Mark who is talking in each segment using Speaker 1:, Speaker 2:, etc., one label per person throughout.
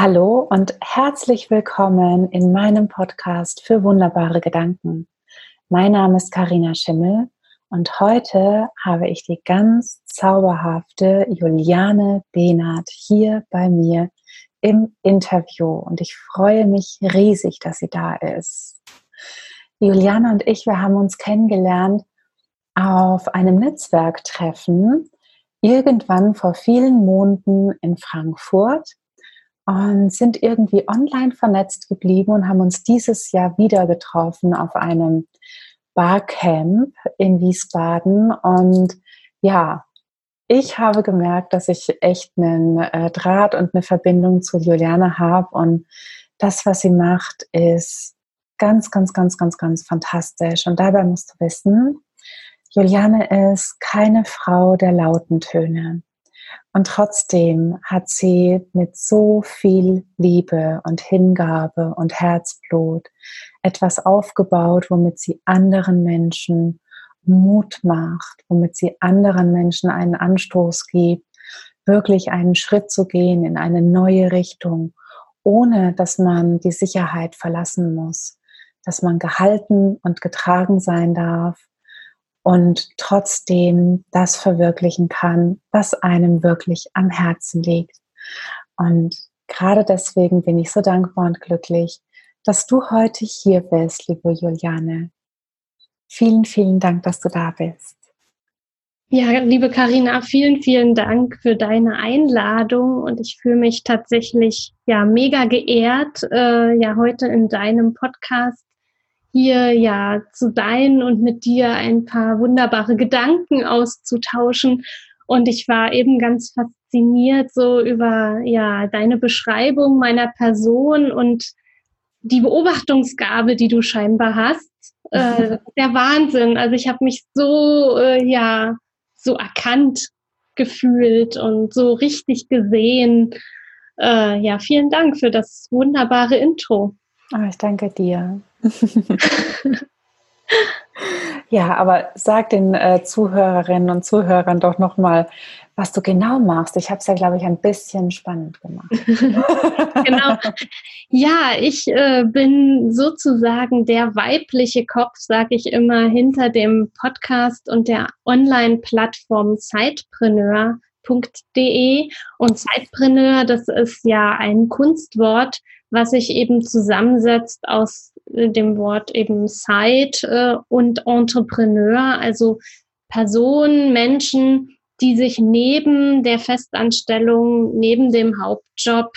Speaker 1: Hallo und herzlich willkommen in meinem Podcast für wunderbare Gedanken. Mein Name ist Karina Schimmel und heute habe ich die ganz zauberhafte Juliane Behnert hier bei mir im Interview und ich freue mich riesig, dass sie da ist. Juliane und ich, wir haben uns kennengelernt auf einem Netzwerktreffen irgendwann vor vielen Monaten in Frankfurt und sind irgendwie online vernetzt geblieben und haben uns dieses Jahr wieder getroffen auf einem Barcamp in Wiesbaden. Und ja, ich habe gemerkt, dass ich echt einen äh, Draht und eine Verbindung zu Juliane habe. Und das, was sie macht, ist ganz, ganz, ganz, ganz, ganz fantastisch. Und dabei musst du wissen, Juliane ist keine Frau der lauten Töne. Und trotzdem hat sie mit so viel Liebe und Hingabe und Herzblut etwas aufgebaut, womit sie anderen Menschen Mut macht, womit sie anderen Menschen einen Anstoß gibt, wirklich einen Schritt zu gehen in eine neue Richtung, ohne dass man die Sicherheit verlassen muss, dass man gehalten und getragen sein darf, und trotzdem das verwirklichen kann, was einem wirklich am Herzen liegt. Und gerade deswegen bin ich so dankbar und glücklich, dass du heute hier bist, liebe Juliane. Vielen, vielen Dank, dass du da bist.
Speaker 2: Ja, liebe Karina, vielen, vielen Dank für deine Einladung und ich fühle mich tatsächlich ja mega geehrt, äh, ja heute in deinem Podcast hier ja zu sein und mit dir ein paar wunderbare Gedanken auszutauschen. Und ich war eben ganz fasziniert so über ja deine Beschreibung meiner Person und die Beobachtungsgabe, die du scheinbar hast. Äh, der Wahnsinn. Also ich habe mich so äh, ja so erkannt gefühlt und so richtig gesehen. Äh, ja, vielen Dank für das wunderbare Intro.
Speaker 1: Oh, ich danke dir. Ja, aber sag den äh, Zuhörerinnen und Zuhörern doch nochmal, was du genau machst. Ich habe es ja, glaube ich, ein bisschen spannend gemacht.
Speaker 2: genau. Ja, ich äh, bin sozusagen der weibliche Kopf, sage ich immer, hinter dem Podcast und der Online-Plattform Zeitpreneur.de. Und Zeitpreneur, das ist ja ein Kunstwort, was sich eben zusammensetzt aus dem Wort eben Side äh, und Entrepreneur, also Personen, Menschen, die sich neben der Festanstellung, neben dem Hauptjob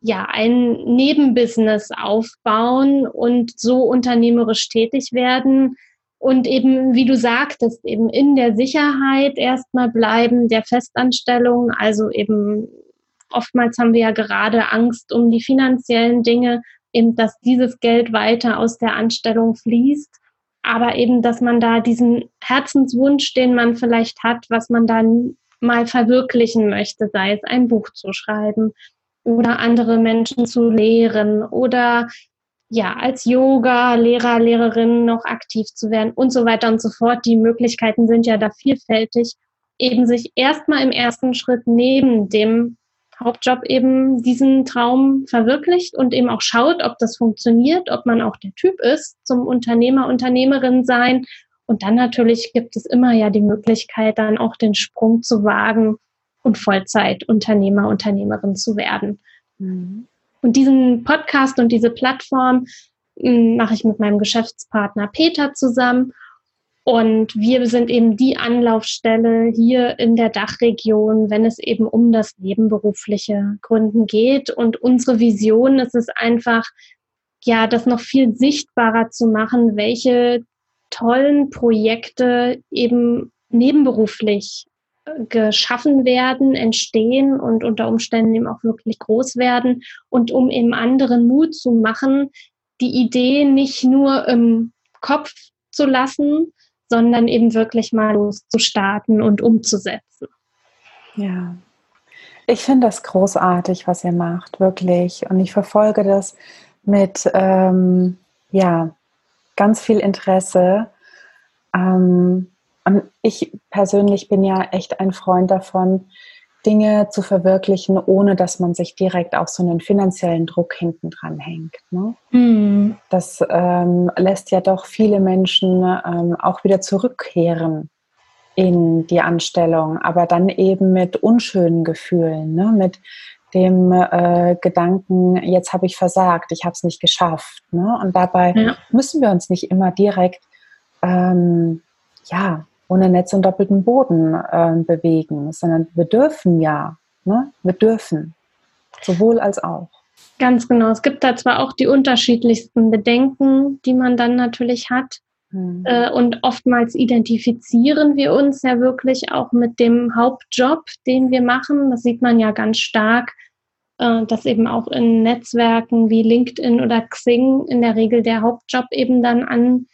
Speaker 2: ja ein Nebenbusiness aufbauen und so unternehmerisch tätig werden und eben, wie du sagtest, eben in der Sicherheit erstmal bleiben der Festanstellung, also eben oftmals haben wir ja gerade Angst um die finanziellen Dinge, eben, dass dieses Geld weiter aus der Anstellung fließt, aber eben, dass man da diesen Herzenswunsch, den man vielleicht hat, was man dann mal verwirklichen möchte, sei es ein Buch zu schreiben oder andere Menschen zu lehren oder ja, als Yoga, Lehrer, Lehrerin noch aktiv zu werden und so weiter und so fort. Die Möglichkeiten sind ja da vielfältig, eben sich erstmal im ersten Schritt neben dem Hauptjob eben diesen Traum verwirklicht und eben auch schaut, ob das funktioniert, ob man auch der Typ ist zum Unternehmer, Unternehmerin sein. Und dann natürlich gibt es immer ja die Möglichkeit, dann auch den Sprung zu wagen und Vollzeit Unternehmer, Unternehmerin zu werden. Mhm. Und diesen Podcast und diese Plattform hm, mache ich mit meinem Geschäftspartner Peter zusammen. Und wir sind eben die Anlaufstelle hier in der Dachregion, wenn es eben um das nebenberufliche Gründen geht. Und unsere Vision ist es einfach, ja, das noch viel sichtbarer zu machen, welche tollen Projekte eben nebenberuflich äh, geschaffen werden, entstehen und unter Umständen eben auch wirklich groß werden und um eben anderen Mut zu machen, die Idee nicht nur im Kopf zu lassen, sondern eben wirklich mal loszustarten und umzusetzen.
Speaker 1: Ja, ich finde das großartig, was ihr macht, wirklich. Und ich verfolge das mit, ähm, ja, ganz viel Interesse. Ähm, und ich persönlich bin ja echt ein Freund davon, Dinge zu verwirklichen, ohne dass man sich direkt auch so einen finanziellen Druck hinten dran hängt. Ne? Mhm. Das ähm, lässt ja doch viele Menschen ähm, auch wieder zurückkehren in die Anstellung, aber dann eben mit unschönen Gefühlen, ne? mit dem äh, Gedanken, jetzt habe ich versagt, ich habe es nicht geschafft. Ne? Und dabei ja. müssen wir uns nicht immer direkt ähm, ja, ohne Netz und doppelten Boden äh, bewegen, sondern wir dürfen ja, ne? wir dürfen, sowohl als auch.
Speaker 2: Ganz genau. Es gibt da zwar auch die unterschiedlichsten Bedenken, die man dann natürlich hat. Hm. Äh, und oftmals identifizieren wir uns ja wirklich auch mit dem Hauptjob, den wir machen. Das sieht man ja ganz stark, äh, dass eben auch in Netzwerken wie LinkedIn oder Xing in der Regel der Hauptjob eben dann an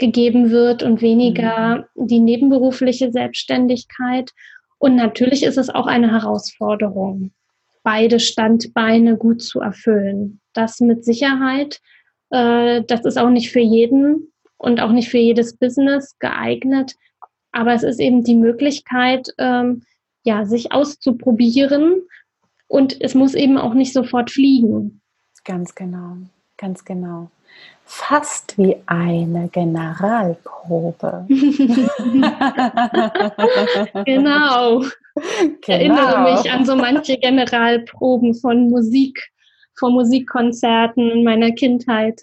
Speaker 2: gegeben wird und weniger mhm. die nebenberufliche Selbstständigkeit. Und natürlich ist es auch eine Herausforderung, beide Standbeine gut zu erfüllen. Das mit Sicherheit. Äh, das ist auch nicht für jeden und auch nicht für jedes Business geeignet. Aber es ist eben die Möglichkeit, ähm, ja, sich auszuprobieren. Und es muss eben auch nicht sofort fliegen.
Speaker 1: Ganz genau, ganz genau fast wie eine Generalprobe.
Speaker 2: genau. Ich erinnere genau. mich an so manche Generalproben von Musik, von Musikkonzerten in meiner Kindheit.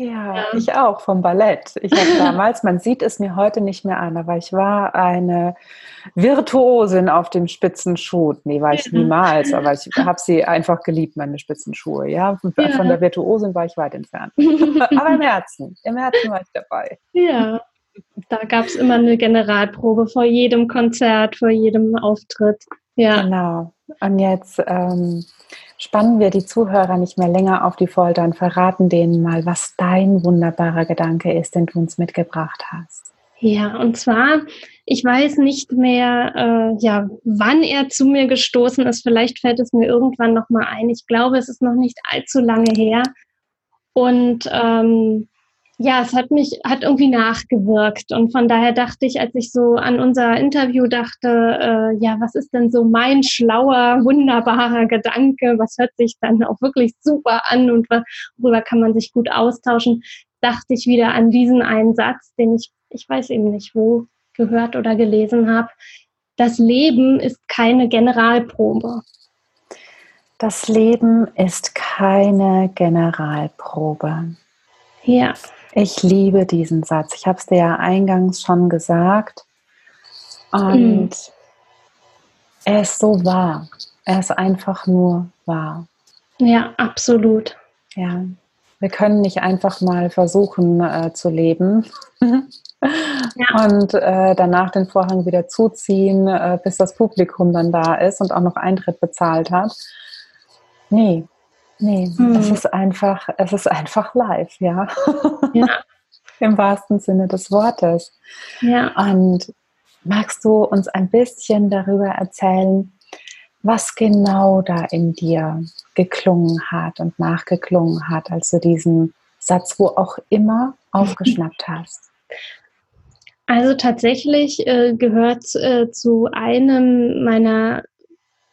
Speaker 1: Ja, ja, ich auch vom Ballett. Ich habe damals, man sieht es mir heute nicht mehr an, aber ich war eine Virtuosin auf dem Spitzenschuh. Nee, war ich ja. niemals, aber ich habe sie einfach geliebt, meine Spitzenschuhe. Ja? ja, von der Virtuosin war ich weit entfernt. aber im Herzen, im Herzen war ich dabei.
Speaker 2: Ja, da gab es immer eine Generalprobe vor jedem Konzert, vor jedem Auftritt. Ja.
Speaker 1: Genau. Und jetzt ähm, spannen wir die Zuhörer nicht mehr länger auf die Folter und verraten denen mal, was dein wunderbarer Gedanke ist, den du uns mitgebracht hast.
Speaker 2: Ja, und zwar, ich weiß nicht mehr, äh, ja, wann er zu mir gestoßen ist. Vielleicht fällt es mir irgendwann noch mal ein. Ich glaube, es ist noch nicht allzu lange her. Und ähm, ja, es hat mich, hat irgendwie nachgewirkt. Und von daher dachte ich, als ich so an unser Interview dachte, äh, ja, was ist denn so mein schlauer, wunderbarer Gedanke? Was hört sich dann auch wirklich super an und worüber kann man sich gut austauschen? Dachte ich wieder an diesen einen Satz, den ich, ich weiß eben nicht wo, gehört oder gelesen habe. Das Leben ist keine Generalprobe.
Speaker 1: Das Leben ist keine Generalprobe.
Speaker 2: Ja.
Speaker 1: Ich liebe diesen Satz. Ich habe es dir ja eingangs schon gesagt. Und mhm. er ist so wahr. Er ist einfach nur wahr.
Speaker 2: Ja, absolut.
Speaker 1: Ja. Wir können nicht einfach mal versuchen äh, zu leben ja. und äh, danach den Vorhang wieder zuziehen, äh, bis das Publikum dann da ist und auch noch Eintritt bezahlt hat. Nee, Nee, hm. es ist einfach, es ist einfach live, ja. ja. Im wahrsten Sinne des Wortes.
Speaker 2: Ja.
Speaker 1: Und magst du uns ein bisschen darüber erzählen, was genau da in dir geklungen hat und nachgeklungen hat, als du diesen Satz wo auch immer aufgeschnappt hast?
Speaker 2: Also tatsächlich äh, gehört äh, zu einem meiner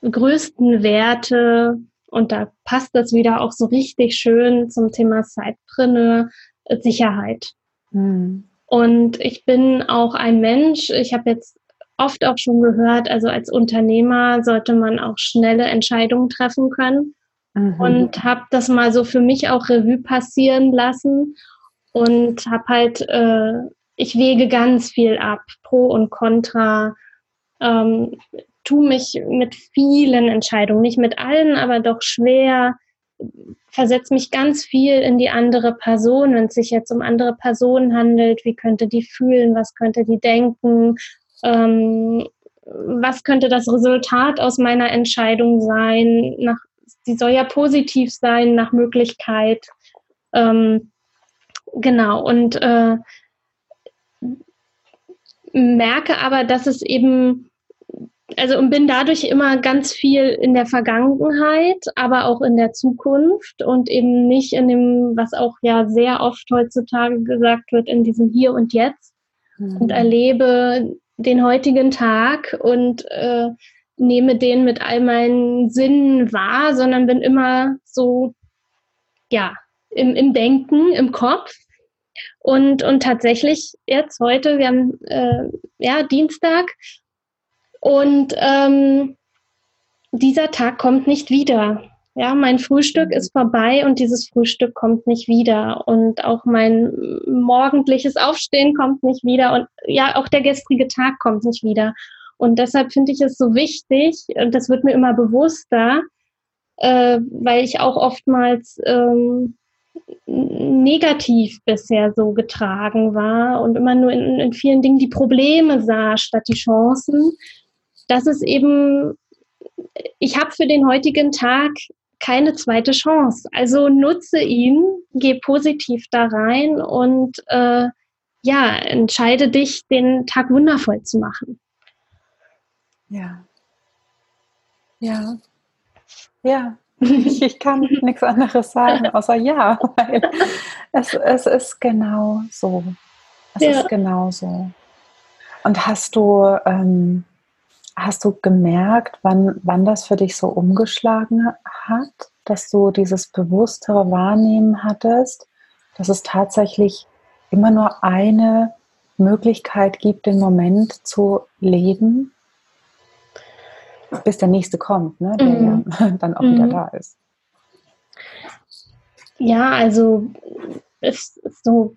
Speaker 2: größten Werte und da passt das wieder auch so richtig schön zum Thema Sidepreneur, äh, Sicherheit. Mhm. Und ich bin auch ein Mensch, ich habe jetzt oft auch schon gehört, also als Unternehmer sollte man auch schnelle Entscheidungen treffen können. Mhm. Und habe das mal so für mich auch Revue passieren lassen und habe halt, äh, ich wege ganz viel ab, pro und contra. Ähm, tue mich mit vielen Entscheidungen, nicht mit allen, aber doch schwer, versetze mich ganz viel in die andere Person, wenn es sich jetzt um andere Personen handelt, wie könnte die fühlen, was könnte die denken, ähm, was könnte das Resultat aus meiner Entscheidung sein, nach, die soll ja positiv sein nach Möglichkeit. Ähm, genau, und äh, merke aber, dass es eben also und bin dadurch immer ganz viel in der Vergangenheit, aber auch in der Zukunft und eben nicht in dem, was auch ja sehr oft heutzutage gesagt wird, in diesem Hier und Jetzt mhm. und erlebe den heutigen Tag und äh, nehme den mit all meinen Sinnen wahr, sondern bin immer so, ja, im, im Denken, im Kopf. Und, und tatsächlich jetzt heute, wir haben äh, ja Dienstag und ähm, dieser Tag kommt nicht wieder. Ja, mein Frühstück ist vorbei und dieses Frühstück kommt nicht wieder. Und auch mein morgendliches Aufstehen kommt nicht wieder. Und ja, auch der gestrige Tag kommt nicht wieder. Und deshalb finde ich es so wichtig, und das wird mir immer bewusster, äh, weil ich auch oftmals ähm, negativ bisher so getragen war und immer nur in, in vielen Dingen die Probleme sah statt die Chancen, dass es eben, ich habe für den heutigen Tag keine zweite Chance. Also nutze ihn, geh positiv da rein und äh, ja, entscheide dich, den Tag wundervoll zu machen.
Speaker 1: Ja. Ja. Ja. Ich, ich kann nichts anderes sagen, außer ja, weil es, es ist genau so. Es ja. ist genau so. Und hast du, ähm, Hast du gemerkt, wann, wann das für dich so umgeschlagen hat, dass du dieses bewusstere Wahrnehmen hattest, dass es tatsächlich immer nur eine Möglichkeit gibt, den Moment zu leben, bis der nächste kommt, ne, der mhm. ja dann auch mhm. wieder da ist?
Speaker 2: Ja, also ist so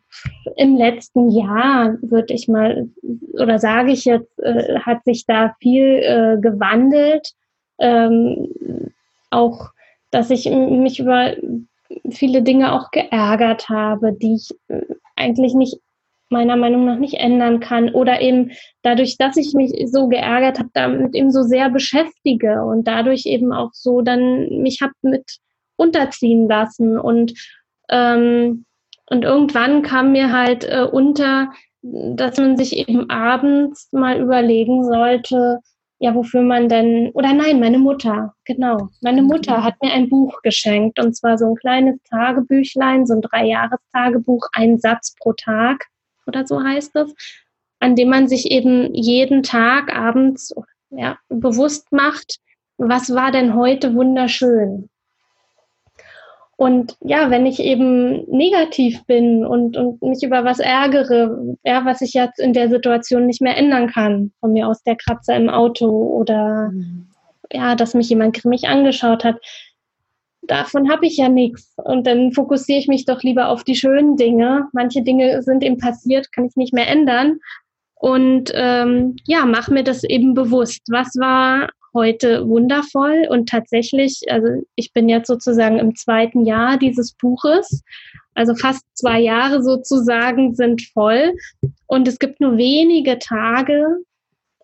Speaker 2: im letzten Jahr, würde ich mal, oder sage ich jetzt, äh, hat sich da viel äh, gewandelt. Ähm, auch, dass ich mich über viele Dinge auch geärgert habe, die ich äh, eigentlich nicht meiner Meinung nach nicht ändern kann oder eben dadurch, dass ich mich so geärgert habe, damit eben so sehr beschäftige und dadurch eben auch so dann mich habe mit unterziehen lassen und ähm, und irgendwann kam mir halt äh, unter, dass man sich eben abends mal überlegen sollte, ja, wofür man denn, oder nein, meine Mutter, genau. Meine Mutter hat mir ein Buch geschenkt und zwar so ein kleines Tagebüchlein, so ein Dreijahres-Tagebuch, ein Satz pro Tag oder so heißt es, an dem man sich eben jeden Tag abends ja, bewusst macht, was war denn heute wunderschön? Und ja, wenn ich eben negativ bin und, und mich über was ärgere, ja, was ich jetzt in der Situation nicht mehr ändern kann, von mir aus der Kratzer im Auto oder mhm. ja, dass mich jemand grimmig angeschaut hat, davon habe ich ja nichts. Und dann fokussiere ich mich doch lieber auf die schönen Dinge. Manche Dinge sind eben passiert, kann ich nicht mehr ändern. Und ähm, ja, mach mir das eben bewusst. Was war heute wundervoll und tatsächlich, also ich bin jetzt sozusagen im zweiten Jahr dieses Buches, also fast zwei Jahre sozusagen sind voll und es gibt nur wenige Tage,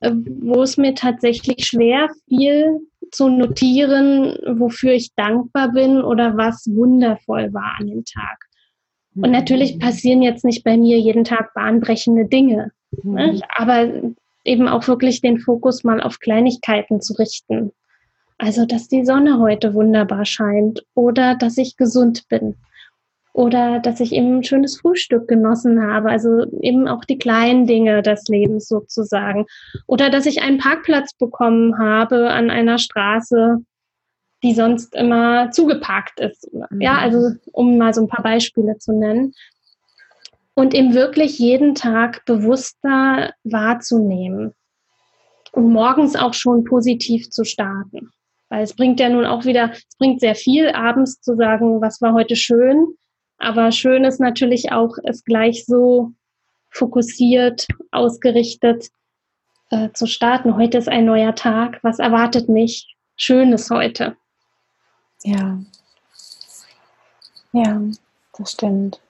Speaker 2: äh, wo es mir tatsächlich schwer fiel zu notieren, wofür ich dankbar bin oder was wundervoll war an dem Tag. Und natürlich mhm. passieren jetzt nicht bei mir jeden Tag bahnbrechende Dinge. Ne? Mhm. Aber eben auch wirklich den Fokus mal auf Kleinigkeiten zu richten. Also, dass die Sonne heute wunderbar scheint oder dass ich gesund bin oder dass ich eben ein schönes Frühstück genossen habe. Also eben auch die kleinen Dinge des Lebens sozusagen. Oder dass ich einen Parkplatz bekommen habe an einer Straße, die sonst immer zugeparkt ist. Ja, mhm. also um mal so ein paar Beispiele zu nennen und eben wirklich jeden Tag bewusster wahrzunehmen und morgens auch schon positiv zu starten. Weil es bringt ja nun auch wieder, es bringt sehr viel, abends zu sagen, was war heute schön. Aber schön ist natürlich auch, es gleich so fokussiert, ausgerichtet äh, zu starten. Heute ist ein neuer Tag. Was erwartet mich? Schönes heute.
Speaker 1: Ja. Ja, das stimmt.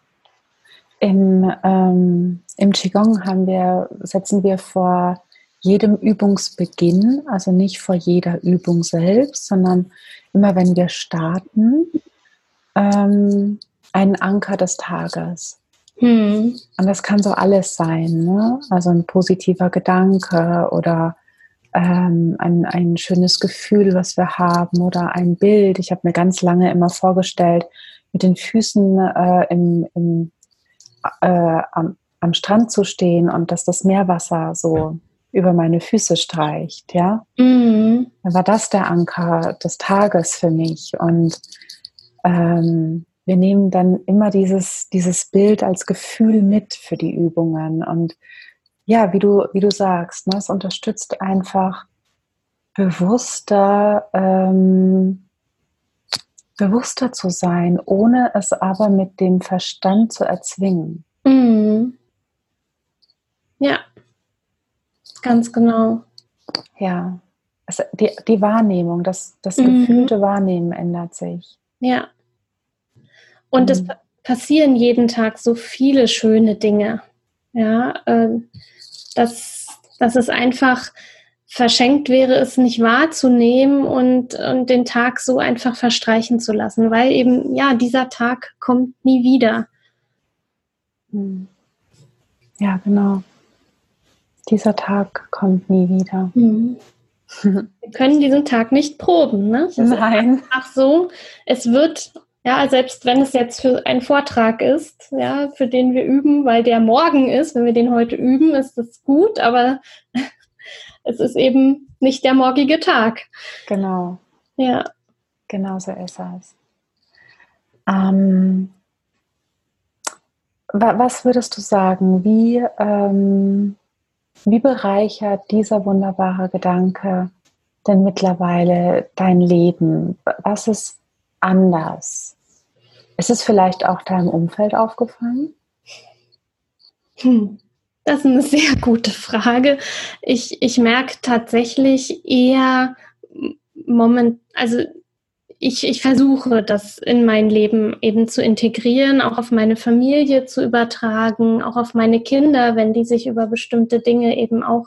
Speaker 1: Im, ähm, Im Qigong haben wir, setzen wir vor jedem Übungsbeginn, also nicht vor jeder Übung selbst, sondern immer wenn wir starten, ähm, einen Anker des Tages. Hm. Und das kann so alles sein, ne? also ein positiver Gedanke oder ähm, ein, ein schönes Gefühl, was wir haben oder ein Bild. Ich habe mir ganz lange immer vorgestellt, mit den Füßen äh, im, im äh, am, am Strand zu stehen und dass das Meerwasser so über meine Füße streicht, ja. Mhm. Dann war das der Anker des Tages für mich. Und ähm, wir nehmen dann immer dieses, dieses Bild als Gefühl mit für die Übungen. Und ja, wie du, wie du sagst, ne, es unterstützt einfach bewusster, ähm, bewusster zu sein, ohne es aber mit dem Verstand zu erzwingen. Mhm.
Speaker 2: Ja, Ganz genau.
Speaker 1: Ja, also die, die Wahrnehmung, das, das mhm. gefühlte Wahrnehmen ändert sich.
Speaker 2: Ja. Und mhm. es passieren jeden Tag so viele schöne Dinge. Ja, äh, dass, dass es einfach verschenkt wäre, es nicht wahrzunehmen und, und den Tag so einfach verstreichen zu lassen, weil eben, ja, dieser Tag kommt nie wieder.
Speaker 1: Mhm. Ja, genau dieser Tag kommt nie wieder. Mhm.
Speaker 2: Wir können diesen Tag nicht proben, ne?
Speaker 1: Das Nein.
Speaker 2: Ach so, es wird, ja, selbst wenn es jetzt für einen Vortrag ist, ja, für den wir üben, weil der morgen ist, wenn wir den heute üben, ist das gut, aber es ist eben nicht der morgige Tag.
Speaker 1: Genau.
Speaker 2: Ja.
Speaker 1: Genau so ist es. Ähm, was würdest du sagen, wie, ähm, wie bereichert dieser wunderbare Gedanke denn mittlerweile dein Leben? Was ist anders? Ist es vielleicht auch deinem Umfeld aufgefallen?
Speaker 2: Hm, das ist eine sehr gute Frage. Ich, ich merke tatsächlich eher moment, also ich, ich versuche, das in mein Leben eben zu integrieren, auch auf meine Familie zu übertragen, auch auf meine Kinder, wenn die sich über bestimmte Dinge eben auch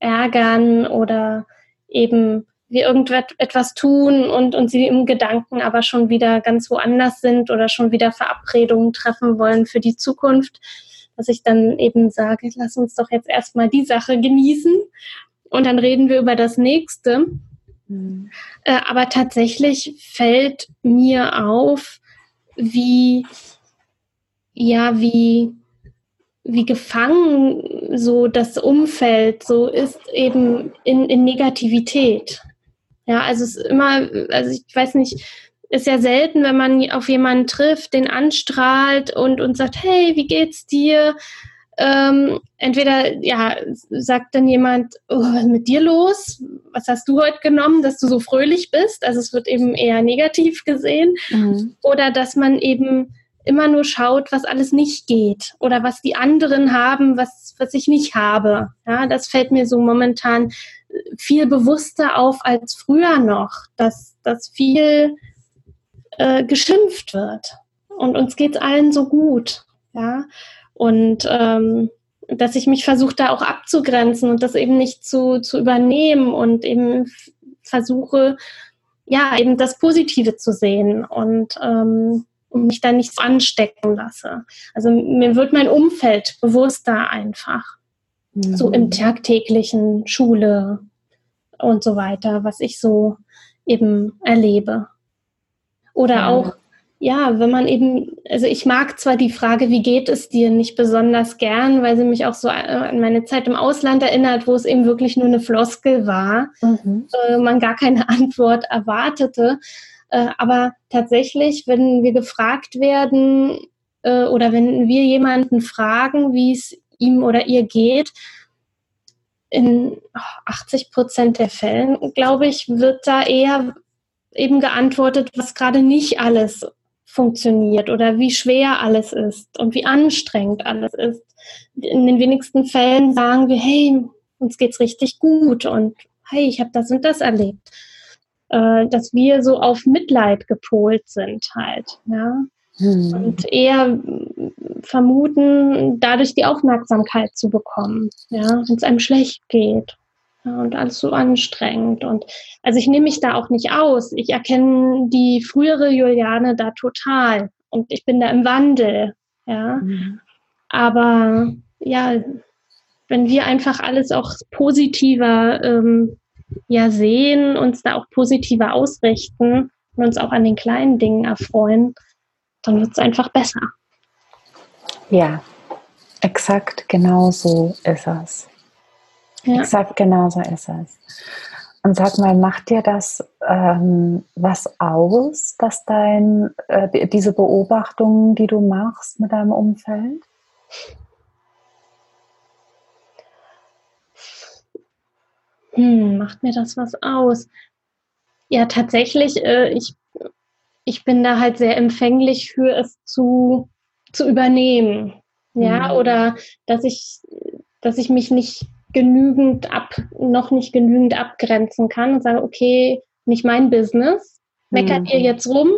Speaker 2: ärgern oder eben wir irgendetwas tun und, und sie im Gedanken aber schon wieder ganz woanders sind oder schon wieder Verabredungen treffen wollen für die Zukunft, dass ich dann eben sage, lass uns doch jetzt erstmal die Sache genießen und dann reden wir über das nächste. Mhm. Äh, aber tatsächlich fällt mir auf, wie, ja, wie, wie gefangen so das Umfeld so ist eben in, in Negativität. Ja, also es ist immer, also ich weiß nicht, ist ja selten, wenn man auf jemanden trifft, den anstrahlt und, und sagt, hey, wie geht's dir? Ähm, entweder ja, sagt dann jemand, oh, was ist mit dir los? Was hast du heute genommen, dass du so fröhlich bist? Also es wird eben eher negativ gesehen. Mhm. Oder dass man eben immer nur schaut, was alles nicht geht oder was die anderen haben, was, was ich nicht habe. Ja, das fällt mir so momentan viel bewusster auf als früher noch, dass, dass viel äh, geschimpft wird. Und uns geht es allen so gut. Ja, und ähm, dass ich mich versuche, da auch abzugrenzen und das eben nicht zu, zu übernehmen und eben versuche, ja, eben das Positive zu sehen und ähm, mich da nicht so anstecken lasse. Also mir wird mein Umfeld bewusster einfach. Mhm. So im tagtäglichen Schule und so weiter, was ich so eben erlebe. Oder ja. auch ja, wenn man eben, also ich mag zwar die Frage, wie geht es dir, nicht besonders gern, weil sie mich auch so an meine Zeit im Ausland erinnert, wo es eben wirklich nur eine Floskel war, mhm. äh, man gar keine Antwort erwartete. Äh, aber tatsächlich, wenn wir gefragt werden äh, oder wenn wir jemanden fragen, wie es ihm oder ihr geht, in 80 Prozent der Fällen, glaube ich, wird da eher eben geantwortet, was gerade nicht alles funktioniert oder wie schwer alles ist und wie anstrengend alles ist. In den wenigsten Fällen sagen wir, hey, uns geht's richtig gut und hey, ich habe das und das erlebt. Äh, dass wir so auf Mitleid gepolt sind halt, ja. Hm. Und eher vermuten, dadurch die Aufmerksamkeit zu bekommen, ja, wenn es einem schlecht geht und alles so anstrengend. Und also ich nehme mich da auch nicht aus. Ich erkenne die frühere Juliane da total und ich bin da im Wandel. Ja. Mhm. Aber ja, wenn wir einfach alles auch positiver ähm, ja sehen, uns da auch positiver ausrichten und uns auch an den kleinen Dingen erfreuen, dann wird es einfach besser.
Speaker 1: Ja, exakt genau so ist es. Ja. Exakt, genau so ist es. Und sag mal, macht dir das ähm, was aus, dass dein, äh, diese Beobachtungen, die du machst mit deinem Umfeld?
Speaker 2: Hm, macht mir das was aus? Ja, tatsächlich, äh, ich, ich bin da halt sehr empfänglich für es zu, zu übernehmen. Ja, mhm. oder dass ich, dass ich mich nicht genügend ab, noch nicht genügend abgrenzen kann und sage, okay, nicht mein Business, meckert mhm. ihr jetzt rum,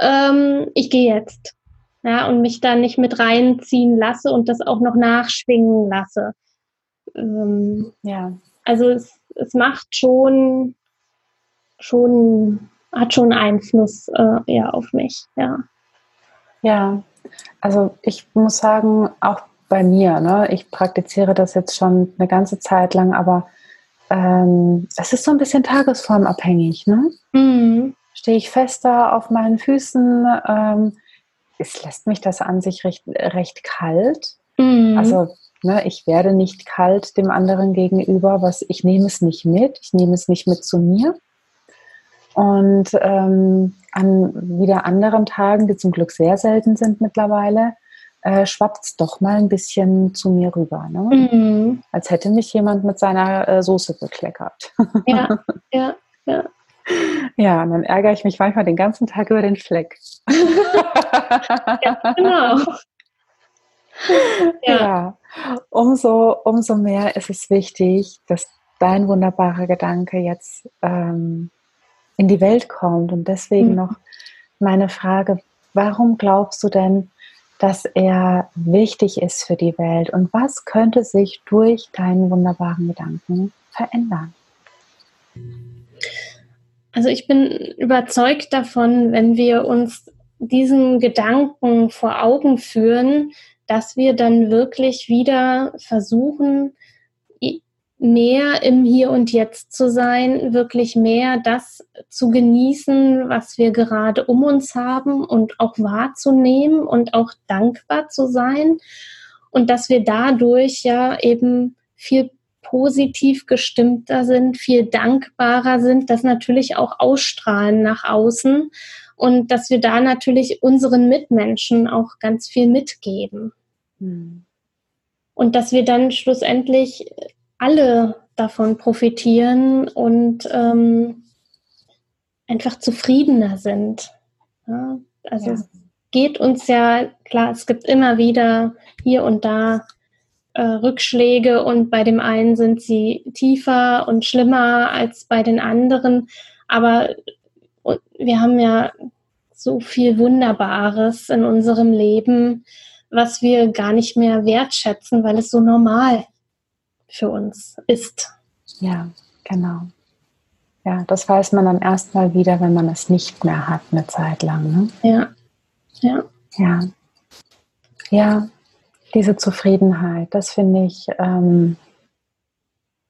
Speaker 2: ähm, ich gehe jetzt. Ja, und mich da nicht mit reinziehen lasse und das auch noch nachschwingen lasse. Ähm, ja. Also es, es macht schon, schon, hat schon Einfluss äh, ja, auf mich, ja.
Speaker 1: Ja, also ich muss sagen, auch bei mir. Ne? Ich praktiziere das jetzt schon eine ganze Zeit lang, aber ähm, es ist so ein bisschen tagesformabhängig. Ne? Mhm. Stehe ich fester auf meinen Füßen? Ähm, es lässt mich das an sich recht, recht kalt. Mhm. Also ne, ich werde nicht kalt dem anderen gegenüber, was ich nehme es nicht mit, ich nehme es nicht mit zu mir. Und ähm, an wieder anderen Tagen, die zum Glück sehr selten sind mittlerweile, äh, schwappt es doch mal ein bisschen zu mir rüber. Ne? Mhm. Als hätte mich jemand mit seiner äh, Soße bekleckert.
Speaker 2: Ja, ja, ja.
Speaker 1: Ja, und dann ärgere ich mich manchmal den ganzen Tag über den Fleck. ja, genau. Ja. ja, umso, umso mehr ist es wichtig, dass dein wunderbarer Gedanke jetzt ähm, in die Welt kommt. Und deswegen mhm. noch meine Frage, warum glaubst du denn, dass er wichtig ist für die Welt und was könnte sich durch deinen wunderbaren Gedanken verändern?
Speaker 2: Also ich bin überzeugt davon, wenn wir uns diesen Gedanken vor Augen führen, dass wir dann wirklich wieder versuchen, mehr im Hier und Jetzt zu sein, wirklich mehr das zu genießen, was wir gerade um uns haben und auch wahrzunehmen und auch dankbar zu sein und dass wir dadurch ja eben viel positiv gestimmter sind, viel dankbarer sind, das natürlich auch ausstrahlen nach außen und dass wir da natürlich unseren Mitmenschen auch ganz viel mitgeben. Hm. Und dass wir dann schlussendlich alle davon profitieren und ähm, einfach zufriedener sind. Ja, also ja. es geht uns ja, klar, es gibt immer wieder hier und da äh, Rückschläge und bei dem einen sind sie tiefer und schlimmer als bei den anderen, aber wir haben ja so viel Wunderbares in unserem Leben, was wir gar nicht mehr wertschätzen, weil es so normal für uns ist.
Speaker 1: Ja, genau. Ja, das weiß man dann erstmal wieder, wenn man es nicht mehr hat, eine Zeit lang. Ne?
Speaker 2: Ja, ja.
Speaker 1: Ja. Ja, diese Zufriedenheit, das finde ich ähm,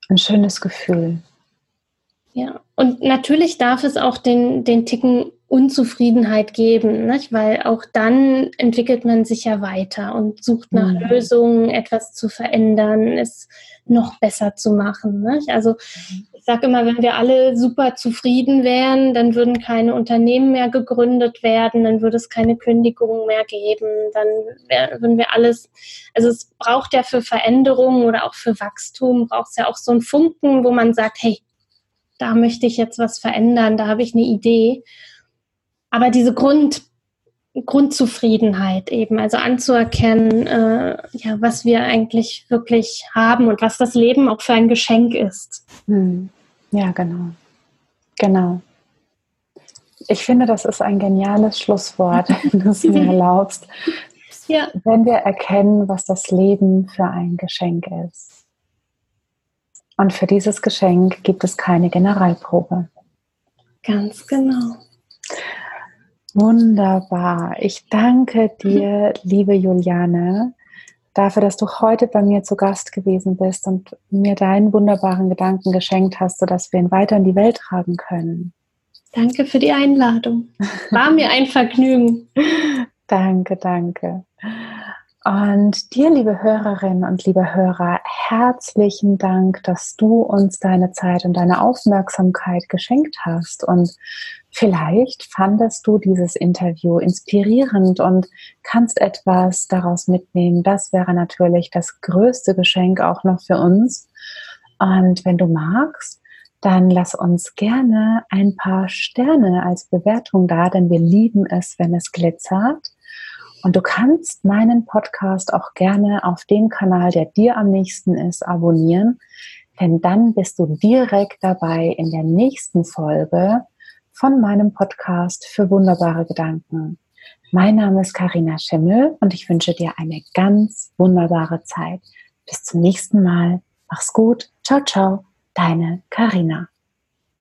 Speaker 1: ein schönes Gefühl.
Speaker 2: Ja, und natürlich darf es auch den, den Ticken Unzufriedenheit geben, nicht? weil auch dann entwickelt man sich ja weiter und sucht nach mhm. Lösungen, etwas zu verändern, es noch besser zu machen. Nicht? Also ich sage immer, wenn wir alle super zufrieden wären, dann würden keine Unternehmen mehr gegründet werden, dann würde es keine Kündigungen mehr geben, dann wär, würden wir alles, also es braucht ja für Veränderungen oder auch für Wachstum, braucht es ja auch so einen Funken, wo man sagt, hey, da möchte ich jetzt was verändern, da habe ich eine Idee. Aber diese Grund, Grundzufriedenheit eben, also anzuerkennen, äh, ja, was wir eigentlich wirklich haben und was das Leben auch für ein Geschenk ist.
Speaker 1: Hm. Ja, genau. Genau. Ich finde, das ist ein geniales Schlusswort, wenn du es mir erlaubst. Ja. Wenn wir erkennen, was das Leben für ein Geschenk ist. Und für dieses Geschenk gibt es keine Generalprobe.
Speaker 2: Ganz genau.
Speaker 1: Wunderbar. Ich danke dir, liebe Juliane, dafür, dass du heute bei mir zu Gast gewesen bist und mir deinen wunderbaren Gedanken geschenkt hast, sodass wir ihn weiter in die Welt tragen können.
Speaker 2: Danke für die Einladung. War mir ein Vergnügen.
Speaker 1: danke, danke. Und dir, liebe Hörerinnen und liebe Hörer, herzlichen Dank, dass du uns deine Zeit und deine Aufmerksamkeit geschenkt hast. Und vielleicht fandest du dieses Interview inspirierend und kannst etwas daraus mitnehmen. Das wäre natürlich das größte Geschenk auch noch für uns. Und wenn du magst, dann lass uns gerne ein paar Sterne als Bewertung da, denn wir lieben es, wenn es glitzert. Und du kannst meinen Podcast auch gerne auf dem Kanal, der dir am nächsten ist, abonnieren, denn dann bist du direkt dabei in der nächsten Folge von meinem Podcast für wunderbare Gedanken. Mein Name ist Karina Schimmel und ich wünsche dir eine ganz wunderbare Zeit. Bis zum nächsten Mal. Mach's gut. Ciao, ciao. Deine Karina.